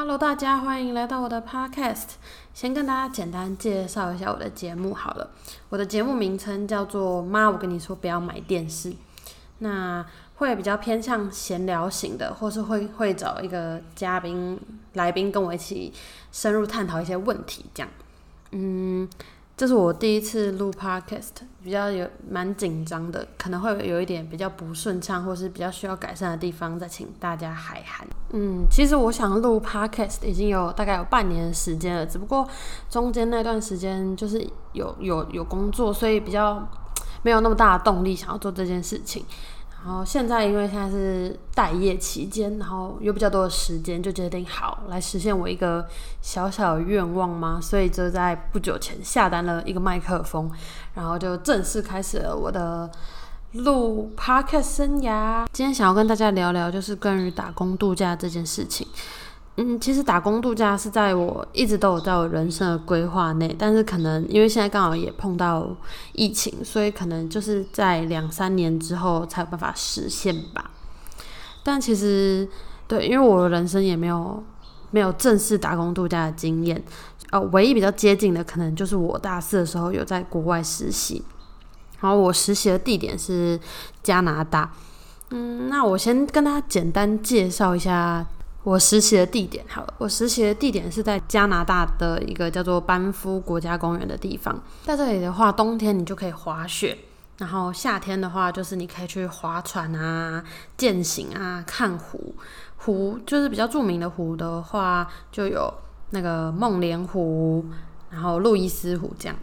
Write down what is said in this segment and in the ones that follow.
Hello，大家欢迎来到我的 Podcast。先跟大家简单介绍一下我的节目好了。我的节目名称叫做“妈，我跟你说不要买电视”。那会比较偏向闲聊型的，或是会会找一个嘉宾来宾跟我一起深入探讨一些问题，这样。嗯。这是我第一次录 podcast，比较有蛮紧张的，可能会有一点比较不顺畅，或是比较需要改善的地方，再请大家海涵。嗯，其实我想录 podcast 已经有大概有半年的时间了，只不过中间那段时间就是有有有工作，所以比较没有那么大的动力想要做这件事情。然后现在因为现在是待业期间，然后有比较多的时间，就决定好来实现我一个小小的愿望嘛，所以就在不久前下单了一个麦克风，然后就正式开始了我的录 podcast 生涯。今天想要跟大家聊聊，就是关于打工度假这件事情。嗯，其实打工度假是在我一直都有在我人生的规划内，但是可能因为现在刚好也碰到疫情，所以可能就是在两三年之后才有办法实现吧。但其实对，因为我的人生也没有没有正式打工度假的经验，呃，唯一比较接近的可能就是我大四的时候有在国外实习，然后我实习的地点是加拿大。嗯，那我先跟大家简单介绍一下。我实习的地点，好了，我实习的地点是在加拿大的一个叫做班夫国家公园的地方。在这里的话，冬天你就可以滑雪，然后夏天的话，就是你可以去划船啊、践行啊、看湖。湖就是比较著名的湖的话，就有那个梦莲湖，然后路易斯湖这样。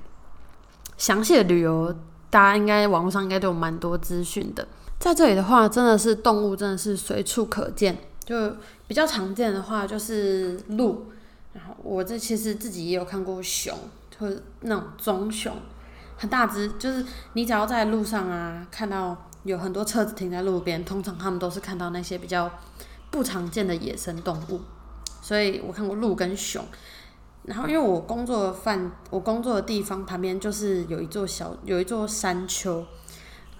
详细的旅游，大家应该网络上应该都有蛮多资讯的。在这里的话，真的是动物，真的是随处可见。就比较常见的话就是鹿，然后我这其实自己也有看过熊，或者那种棕熊，很大只，就是你只要在路上啊看到有很多车子停在路边，通常他们都是看到那些比较不常见的野生动物，所以我看过鹿跟熊，然后因为我工作的范，我工作的地方旁边就是有一座小有一座山丘。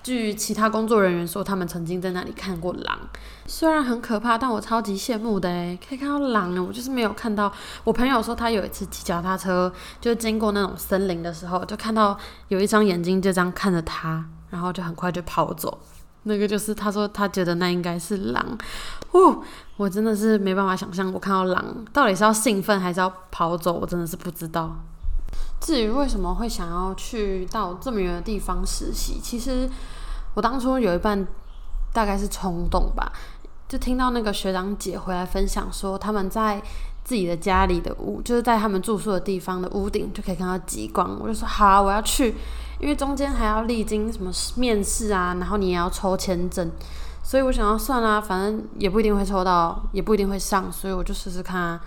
据其他工作人员说，他们曾经在那里看过狼，虽然很可怕，但我超级羡慕的诶，可以看到狼我就是没有看到。我朋友说他有一次骑脚踏车，就经过那种森林的时候，就看到有一双眼睛就这样看着他，然后就很快就跑走。那个就是他说他觉得那应该是狼，哦，我真的是没办法想象，我看到狼到底是要兴奋还是要跑走，我真的是不知道。至于为什么会想要去到这么远的地方实习，其实。我当初有一半大概是冲动吧，就听到那个学长姐回来分享说，他们在自己的家里的屋，就是在他们住宿的地方的屋顶就可以看到极光。我就说好，我要去，因为中间还要历经什么面试啊，然后你也要抽签证，所以我想要算啦，反正也不一定会抽到，也不一定会上，所以我就试试看啊。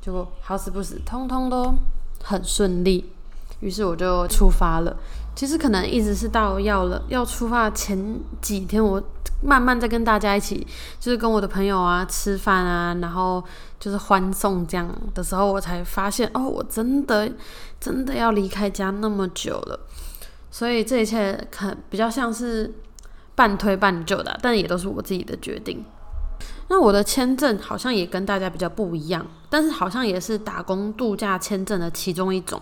结果好死不死，通通都很顺利，于是我就出发了。其实可能一直是到要了要出发前几天，我慢慢在跟大家一起，就是跟我的朋友啊吃饭啊，然后就是欢送这样的时候，我才发现哦，我真的真的要离开家那么久了。所以这一切可比较像是半推半就的，但也都是我自己的决定。那我的签证好像也跟大家比较不一样，但是好像也是打工度假签证的其中一种。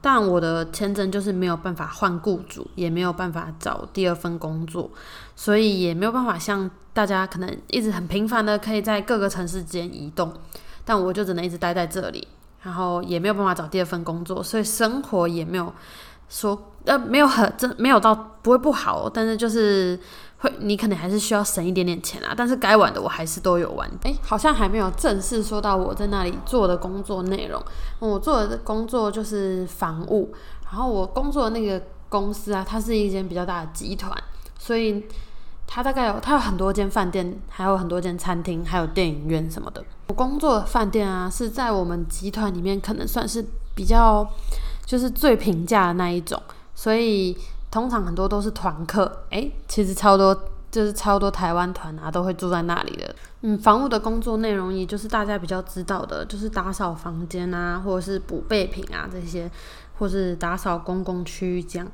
但我的签证就是没有办法换雇主，也没有办法找第二份工作，所以也没有办法像大家可能一直很频繁的可以在各个城市间移动。但我就只能一直待在这里，然后也没有办法找第二份工作，所以生活也没有说呃没有很真没有到不会不好，但是就是。会，你可能还是需要省一点点钱啊，但是该玩的我还是都有玩。哎，好像还没有正式说到我在那里做的工作内容。我做的工作就是房务，然后我工作的那个公司啊，它是一间比较大的集团，所以它大概有它有很多间饭店，还有很多间餐厅，还有电影院什么的。我工作的饭店啊，是在我们集团里面可能算是比较就是最平价的那一种，所以。通常很多都是团客，诶，其实超多就是超多台湾团啊，都会住在那里的。嗯，房屋的工作内容也就是大家比较知道的，就是打扫房间啊，或者是补备品啊这些，或是打扫公共区域这样。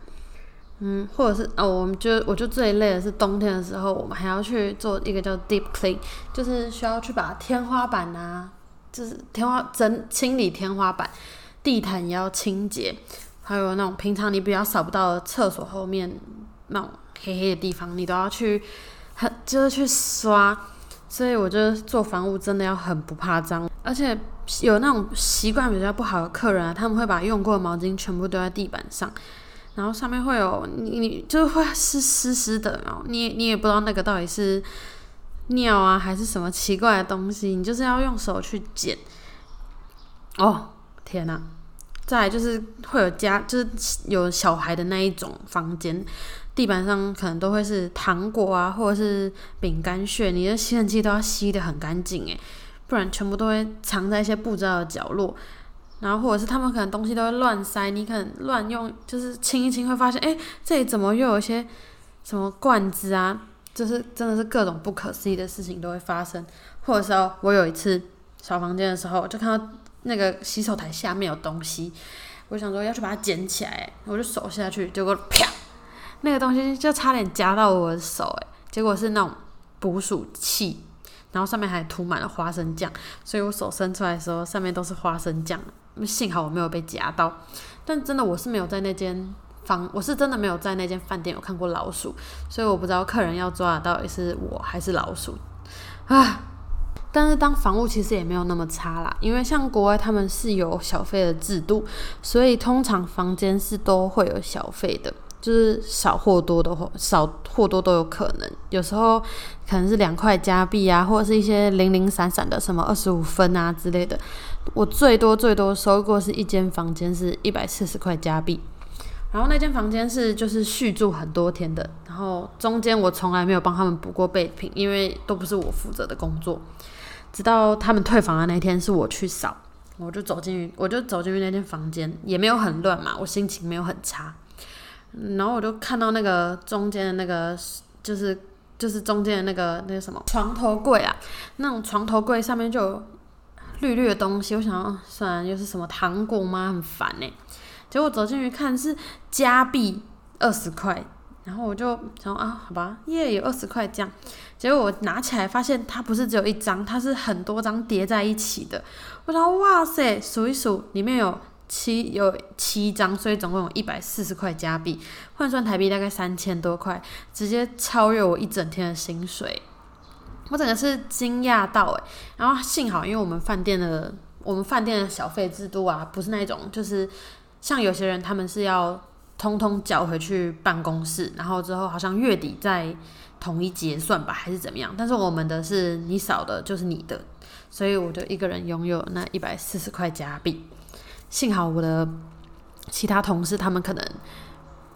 嗯，或者是哦，我们就我就最累的是冬天的时候，我们还要去做一个叫 deep clean，就是需要去把天花板啊就是天花整清理天花板，地毯也要清洁，还有那种平常你比较扫不到的厕所后面那种黑黑的地方，你都要去很就是去刷。所以我觉得做房屋真的要很不怕脏，而且有那种习惯比较不好的客人啊，他们会把用过的毛巾全部丢在地板上，然后上面会有你你就会湿湿湿的，然后你你也不知道那个到底是尿啊还是什么奇怪的东西，你就是要用手去捡。哦天哪！再就是会有家就是有小孩的那一种房间。地板上可能都会是糖果啊，或者是饼干屑，你的吸尘器都要吸的很干净诶，不然全部都会藏在一些不知道的角落。然后或者是他们可能东西都会乱塞，你可能乱用，就是清一清会发现，哎，这里怎么又有一些什么罐子啊？就是真的是各种不可思议的事情都会发生。或者是我有一次扫房间的时候，就看到那个洗手台下面有东西，我想说要去把它捡起来，我就手下去，结果啪。那个东西就差点夹到我的手，诶，结果是那种捕鼠器，然后上面还涂满了花生酱，所以我手伸出来的时候，上面都是花生酱。幸好我没有被夹到，但真的我是没有在那间房，我是真的没有在那间饭店有看过老鼠，所以我不知道客人要抓的到底是我还是老鼠啊。但是当房屋其实也没有那么差啦，因为像国外他们是有小费的制度，所以通常房间是都会有小费的。就是少或多的话，少或多都有可能。有时候可能是两块加币啊，或者是一些零零散散的什么二十五分啊之类的。我最多最多收过是一间房间是一百四十块加币，然后那间房间是就是续住很多天的。然后中间我从来没有帮他们补过备品，因为都不是我负责的工作。直到他们退房的那天是我去扫，我就走进去，我就走进去那间房间，也没有很乱嘛，我心情没有很差。然后我就看到那个中间的那个，就是就是中间的那个那个什么床头柜啊，那种床头柜上面就有绿绿的东西。我想，算然又是什么糖果吗？很烦呢。结果走进去看是加币二十块，然后我就想啊，好吧，耶，有二十块这样。结果我拿起来发现它不是只有一张，它是很多张叠在一起的。我想，哇塞，数一数，里面有。七有七张，所以总共有一百四十块加币，换算台币大概三千多块，直接超越我一整天的薪水。我整个是惊讶到诶，然后幸好因为我们饭店的我们饭店的小费制度啊，不是那种就是像有些人他们是要通通缴回去办公室，然后之后好像月底再统一结算吧，还是怎么样？但是我们的是你少的就是你的，所以我就一个人拥有那一百四十块加币。幸好我的其他同事他们可能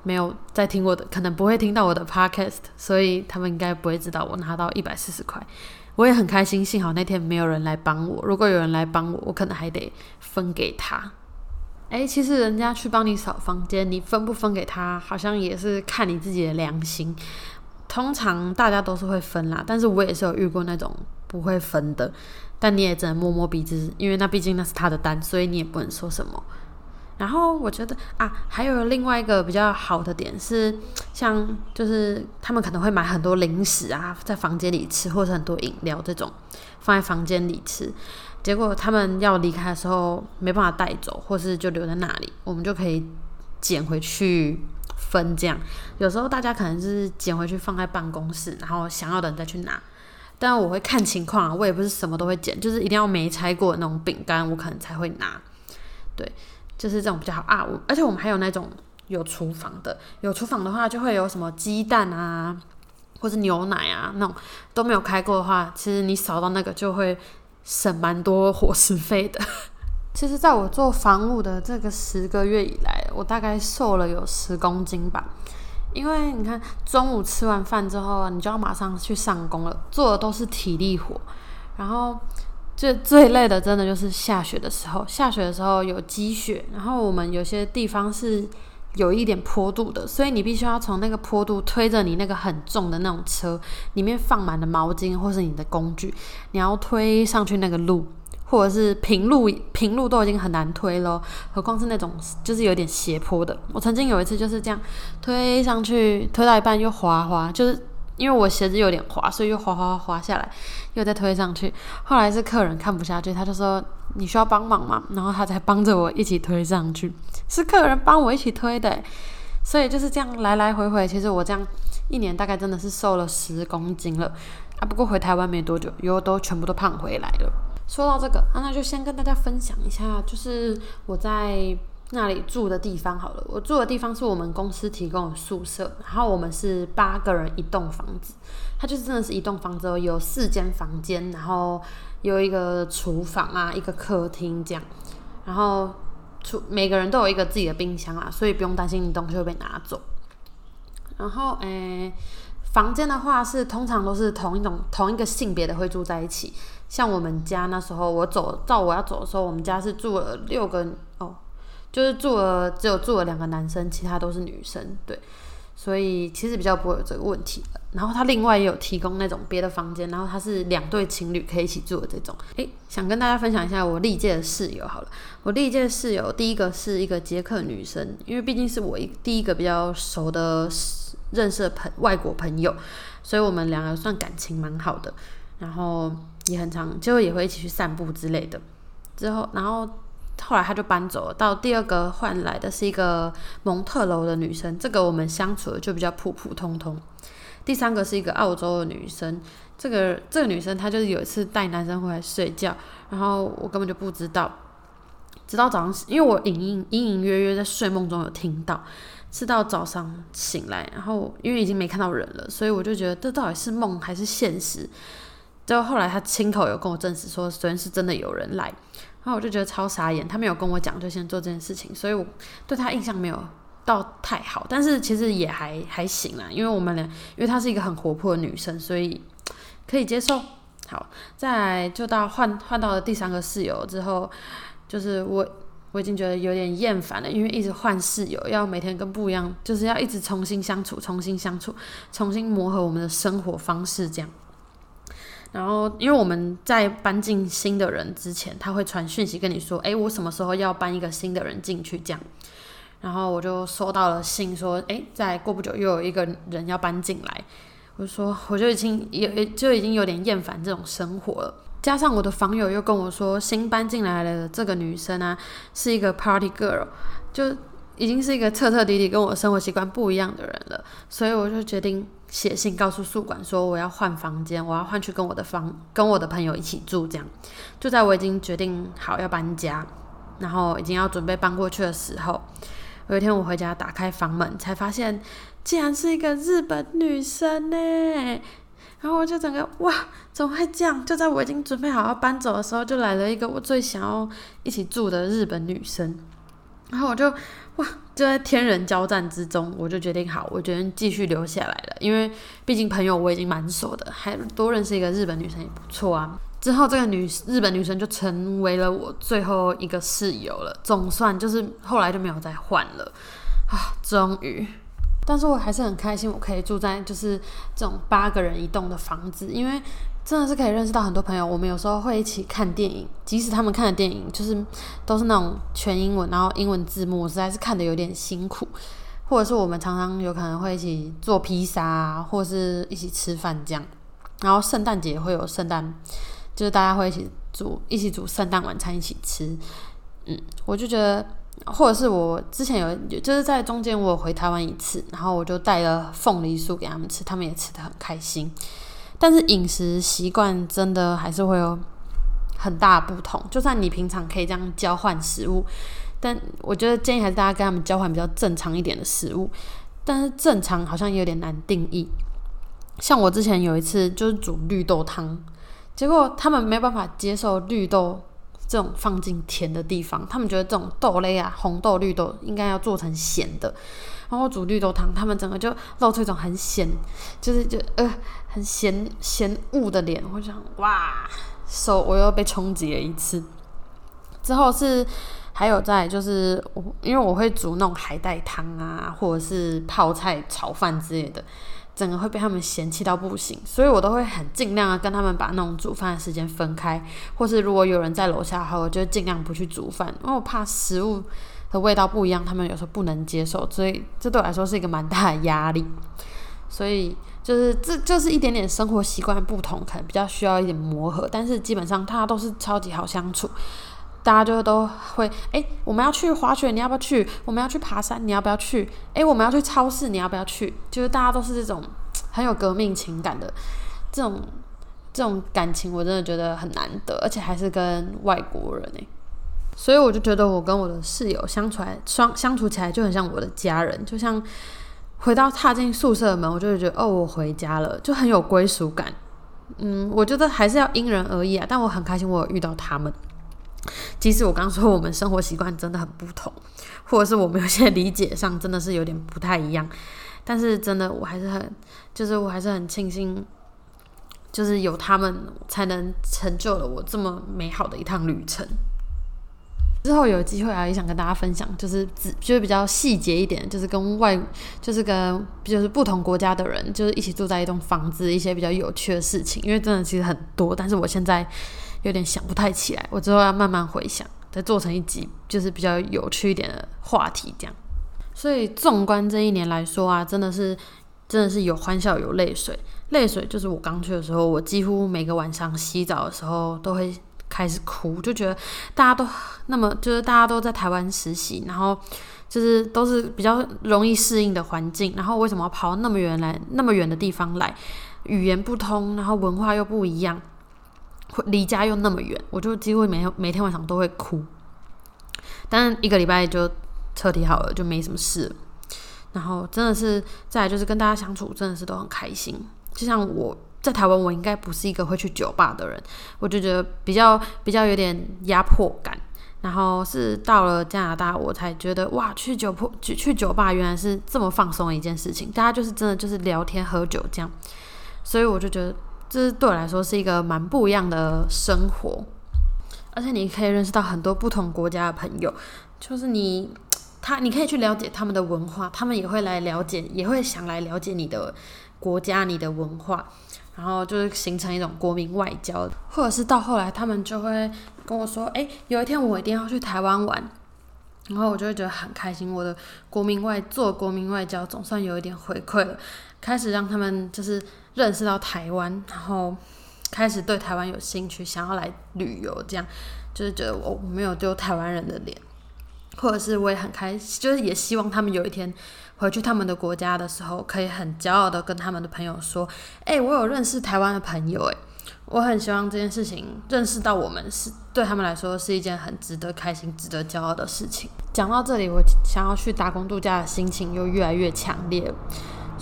没有在听我的，可能不会听到我的 podcast，所以他们应该不会知道我拿到一百四十块。我也很开心，幸好那天没有人来帮我。如果有人来帮我，我可能还得分给他。诶，其实人家去帮你扫房间，你分不分给他，好像也是看你自己的良心。通常大家都是会分啦，但是我也是有遇过那种不会分的。但你也只能摸摸鼻子，因为那毕竟那是他的单，所以你也不能说什么。然后我觉得啊，还有另外一个比较好的点是，像就是他们可能会买很多零食啊，在房间里吃，或者很多饮料这种放在房间里吃。结果他们要离开的时候没办法带走，或是就留在那里，我们就可以捡回去分。这样有时候大家可能是捡回去放在办公室，然后想要的人再去拿。但我会看情况，我也不是什么都会捡，就是一定要没拆过的那种饼干，我可能才会拿。对，就是这种比较好啊。我而且我们还有那种有厨房的，有厨房的话就会有什么鸡蛋啊，或者牛奶啊那种都没有开过的话，其实你扫到那个就会省蛮多伙食费的。其实，在我做房务的这个十个月以来，我大概瘦了有十公斤吧。因为你看，中午吃完饭之后，你就要马上去上工了，做的都是体力活。然后最最累的，真的就是下雪的时候。下雪的时候有积雪，然后我们有些地方是有一点坡度的，所以你必须要从那个坡度推着你那个很重的那种车，里面放满了毛巾或是你的工具，你要推上去那个路。或者是平路，平路都已经很难推了，何况是那种就是有点斜坡的。我曾经有一次就是这样推上去，推到一半又滑滑，就是因为我鞋子有点滑，所以又滑滑滑下来，又再推上去。后来是客人看不下去，他就说：“你需要帮忙吗？”然后他才帮着我一起推上去。是客人帮我一起推的，所以就是这样来来回回。其实我这样一年大概真的是瘦了十公斤了啊。不过回台湾没多久，又都全部都胖回来了。说到这个，啊，那就先跟大家分享一下，就是我在。那里住的地方好了，我住的地方是我们公司提供的宿舍，然后我们是八个人一栋房子，它就是真的是一栋房子，有四间房间，然后有一个厨房啊，一个客厅这样，然后厨每个人都有一个自己的冰箱啊，所以不用担心你东西会被拿走。然后诶，房间的话是通常都是同一种同一个性别的会住在一起，像我们家那时候我走到我要走的时候，我们家是住了六个。就是住了，只有住了两个男生，其他都是女生，对，所以其实比较不会有这个问题。然后他另外也有提供那种别的房间，然后他是两对情侣可以一起住的这种。诶，想跟大家分享一下我历届的室友好了。我历届室友第一个是一个捷克女生，因为毕竟是我一第一个比较熟的认识的朋外国朋友，所以我们两个算感情蛮好的，然后也很常就也会一起去散步之类的。之后，然后。后来他就搬走了。到第二个换来的是一个蒙特楼的女生，这个我们相处的就比较普普通通。第三个是一个澳洲的女生，这个这个女生她就是有一次带男生回来睡觉，然后我根本就不知道，直到早上，因为我隐隐隐隐约约在睡梦中有听到，是到早上醒来，然后因为已经没看到人了，所以我就觉得这到底是梦还是现实？就后后来他亲口有跟我证实说，昨天是真的有人来。然后我就觉得超傻眼，他没有跟我讲就先做这件事情，所以我对他印象没有到太好，但是其实也还还行啦，因为我们俩，因为她是一个很活泼的女生，所以可以接受。好，再就到换换到了第三个室友之后，就是我我已经觉得有点厌烦了，因为一直换室友，要每天跟不一样，就是要一直重新相处，重新相处，重新磨合我们的生活方式这样。然后，因为我们在搬进新的人之前，他会传讯息跟你说：“哎，我什么时候要搬一个新的人进去？”这样，然后我就收到了信，说：“哎，再过不久又有一个人要搬进来。”我说，我就已经也就已经有点厌烦这种生活了。加上我的房友又跟我说，新搬进来的这个女生啊，是一个 party girl，就。已经是一个彻彻底底跟我生活习惯不一样的人了，所以我就决定写信告诉宿管说我要换房间，我要换去跟我的房跟我的朋友一起住。这样，就在我已经决定好要搬家，然后已经要准备搬过去的时候，有一天我回家打开房门，才发现竟然是一个日本女生呢。然后我就整个哇，怎么会这样？就在我已经准备好要搬走的时候，就来了一个我最想要一起住的日本女生。然后我就哇，就在天人交战之中，我就决定好，我决定继续留下来了。因为毕竟朋友我已经蛮熟的，还多认识一个日本女生也不错啊。之后这个女日本女生就成为了我最后一个室友了，总算就是后来就没有再换了啊，终于。但是我还是很开心，我可以住在就是这种八个人一栋的房子，因为。真的是可以认识到很多朋友。我们有时候会一起看电影，即使他们看的电影就是都是那种全英文，然后英文字幕，实在是看的有点辛苦。或者是我们常常有可能会一起做披萨，啊或是一起吃饭这样。然后圣诞节会有圣诞，就是大家会一起煮一起煮圣诞晚餐一起吃。嗯，我就觉得，或者是我之前有就是在中间我回台湾一次，然后我就带了凤梨酥给他们吃，他们也吃的很开心。但是饮食习惯真的还是会有很大不同。就算你平常可以这样交换食物，但我觉得建议还是大家跟他们交换比较正常一点的食物。但是正常好像有点难定义。像我之前有一次就是煮绿豆汤，结果他们没办法接受绿豆这种放进甜的地方，他们觉得这种豆类啊，红豆、绿豆应该要做成咸的。然后煮绿豆汤，他们整个就露出一种很咸，就是就呃很咸咸雾的脸。我想哇，手我又被冲击了一次。之后是还有在就是我因为我会煮那种海带汤啊，或者是泡菜炒饭之类的，整个会被他们嫌弃到不行，所以我都会很尽量的跟他们把那种煮饭的时间分开，或是如果有人在楼下的话，我就尽量不去煮饭，因为我怕食物。的味道不一样，他们有时候不能接受，所以这对我来说是一个蛮大的压力。所以就是这就是一点点生活习惯不同，可能比较需要一点磨合，但是基本上大家都是超级好相处。大家就都会哎，我们要去滑雪，你要不要去？我们要去爬山，你要不要去？哎，我们要去超市，你要不要去？就是大家都是这种很有革命情感的这种这种感情，我真的觉得很难得，而且还是跟外国人哎，所以我就觉得我跟我的室友相处来相相处起来就很像我的家人，就像回到踏进宿舍门，我就会觉得哦，我回家了，就很有归属感。嗯，我觉得还是要因人而异啊，但我很开心我有遇到他们。即使我刚说我们生活习惯真的很不同，或者是我们有些理解上真的是有点不太一样，但是真的我还是很，就是我还是很庆幸，就是有他们才能成就了我这么美好的一趟旅程。之后有机会啊，也想跟大家分享，就是只就是比较细节一点，就是跟外，就是跟就是不同国家的人，就是一起住在一栋房子，一些比较有趣的事情，因为真的其实很多，但是我现在。有点想不太起来，我之后要慢慢回想，再做成一集，就是比较有趣一点的话题这样。所以纵观这一年来说啊，真的是真的是有欢笑有泪水。泪水就是我刚去的时候，我几乎每个晚上洗澡的时候都会开始哭，就觉得大家都那么就是大家都在台湾实习，然后就是都是比较容易适应的环境，然后为什么要跑那么远来那么远的地方来？语言不通，然后文化又不一样。离家又那么远，我就几乎每天每天晚上都会哭。但一个礼拜就彻底好了，就没什么事。然后真的是再来就是跟大家相处，真的是都很开心。就像我在台湾，我应该不是一个会去酒吧的人，我就觉得比较比较有点压迫感。然后是到了加拿大，我才觉得哇，去酒铺去去酒吧原来是这么放松的一件事情。大家就是真的就是聊天喝酒这样，所以我就觉得。这对我来说是一个蛮不一样的生活，而且你可以认识到很多不同国家的朋友，就是你他你可以去了解他们的文化，他们也会来了解，也会想来了解你的国家、你的文化，然后就是形成一种国民外交，或者是到后来他们就会跟我说：“哎，有一天我一定要去台湾玩。”然后我就会觉得很开心，我的国民外做国民外交总算有一点回馈了，开始让他们就是。认识到台湾，然后开始对台湾有兴趣，想要来旅游，这样就是觉得我我没有丢台湾人的脸，或者是我也很开心，就是也希望他们有一天回去他们的国家的时候，可以很骄傲的跟他们的朋友说：“哎，我有认识台湾的朋友。”哎，我很希望这件事情认识到我们是对他们来说是一件很值得开心、值得骄傲的事情。讲到这里，我想要去打工度假的心情又越来越强烈。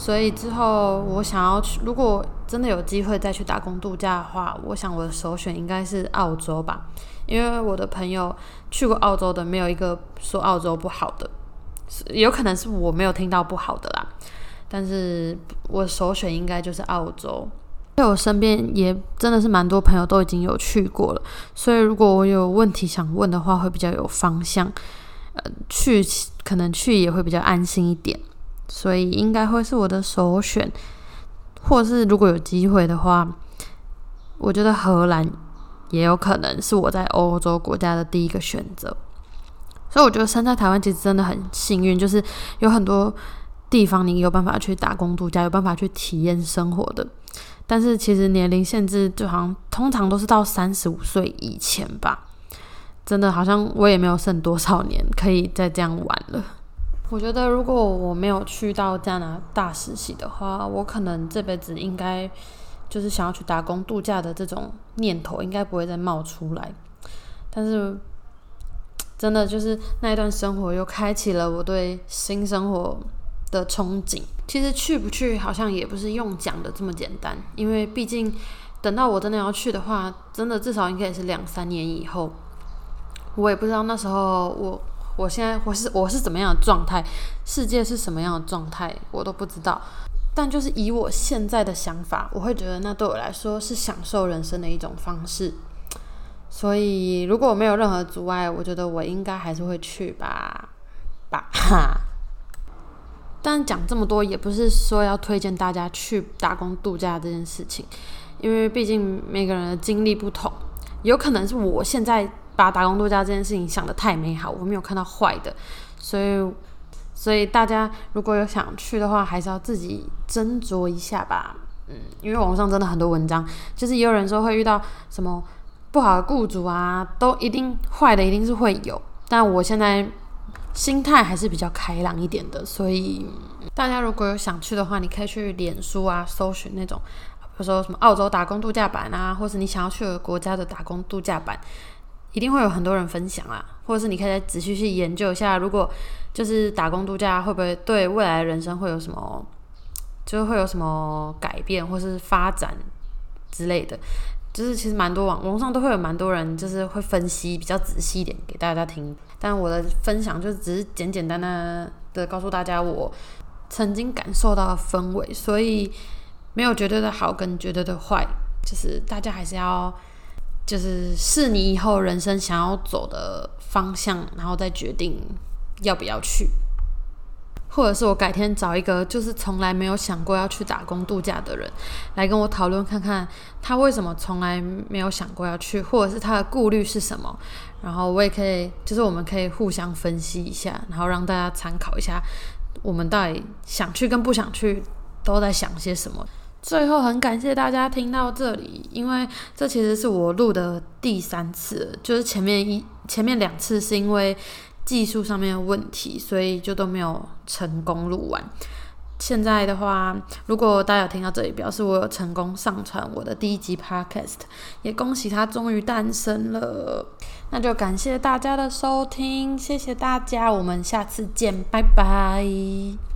所以之后我想要去，如果真的有机会再去打工度假的话，我想我的首选应该是澳洲吧，因为我的朋友去过澳洲的，没有一个说澳洲不好的，有可能是我没有听到不好的啦。但是我首选应该就是澳洲，因为我身边也真的是蛮多朋友都已经有去过了，所以如果我有问题想问的话，会比较有方向，呃，去可能去也会比较安心一点。所以应该会是我的首选，或是如果有机会的话，我觉得荷兰也有可能是我在欧洲国家的第一个选择。所以我觉得生在台湾其实真的很幸运，就是有很多地方你有办法去打工度假，有办法去体验生活的。但是其实年龄限制就好像通常都是到三十五岁以前吧，真的好像我也没有剩多少年可以再这样玩了。我觉得，如果我没有去到加拿大实习的话，我可能这辈子应该就是想要去打工度假的这种念头，应该不会再冒出来。但是，真的就是那一段生活又开启了我对新生活的憧憬。其实去不去，好像也不是用讲的这么简单，因为毕竟等到我真的要去的话，真的至少应该也是两三年以后。我也不知道那时候我。我现在我是我是怎么样的状态，世界是什么样的状态，我都不知道。但就是以我现在的想法，我会觉得那对我来说是享受人生的一种方式。所以如果没有任何阻碍，我觉得我应该还是会去吧吧哈。但讲这么多，也不是说要推荐大家去打工度假这件事情，因为毕竟每个人的经历不同，有可能是我现在。把打工度假这件事情想的太美好，我没有看到坏的，所以所以大家如果有想去的话，还是要自己斟酌一下吧。嗯，因为网上真的很多文章，就是也有人说会遇到什么不好的雇主啊，都一定坏的一定是会有。但我现在心态还是比较开朗一点的，所以大家如果有想去的话，你可以去脸书啊搜寻那种，比如说什么澳洲打工度假版啊，或是你想要去的国家的打工度假版，一定会有很多人分享啊，或者是你可以再仔细去研究一下，如果就是打工度假会不会对未来人生会有什么。就会有什么改变或是发展之类的，就是其实蛮多网网上都会有蛮多人，就是会分析比较仔细一点给大家听。但我的分享就只是简简单单的告诉大家我曾经感受到的氛围，所以没有绝对的好跟绝对的坏，就是大家还是要就是是你以后人生想要走的方向，然后再决定要不要去。或者是我改天找一个就是从来没有想过要去打工度假的人，来跟我讨论看看他为什么从来没有想过要去，或者是他的顾虑是什么。然后我也可以，就是我们可以互相分析一下，然后让大家参考一下，我们到底想去跟不想去都在想些什么。最后很感谢大家听到这里，因为这其实是我录的第三次，就是前面一前面两次是因为。技术上面的问题，所以就都没有成功录完。现在的话，如果大家有听到这里，表示我有成功上传我的第一集 Podcast，也恭喜它终于诞生了。那就感谢大家的收听，谢谢大家，我们下次见，拜拜。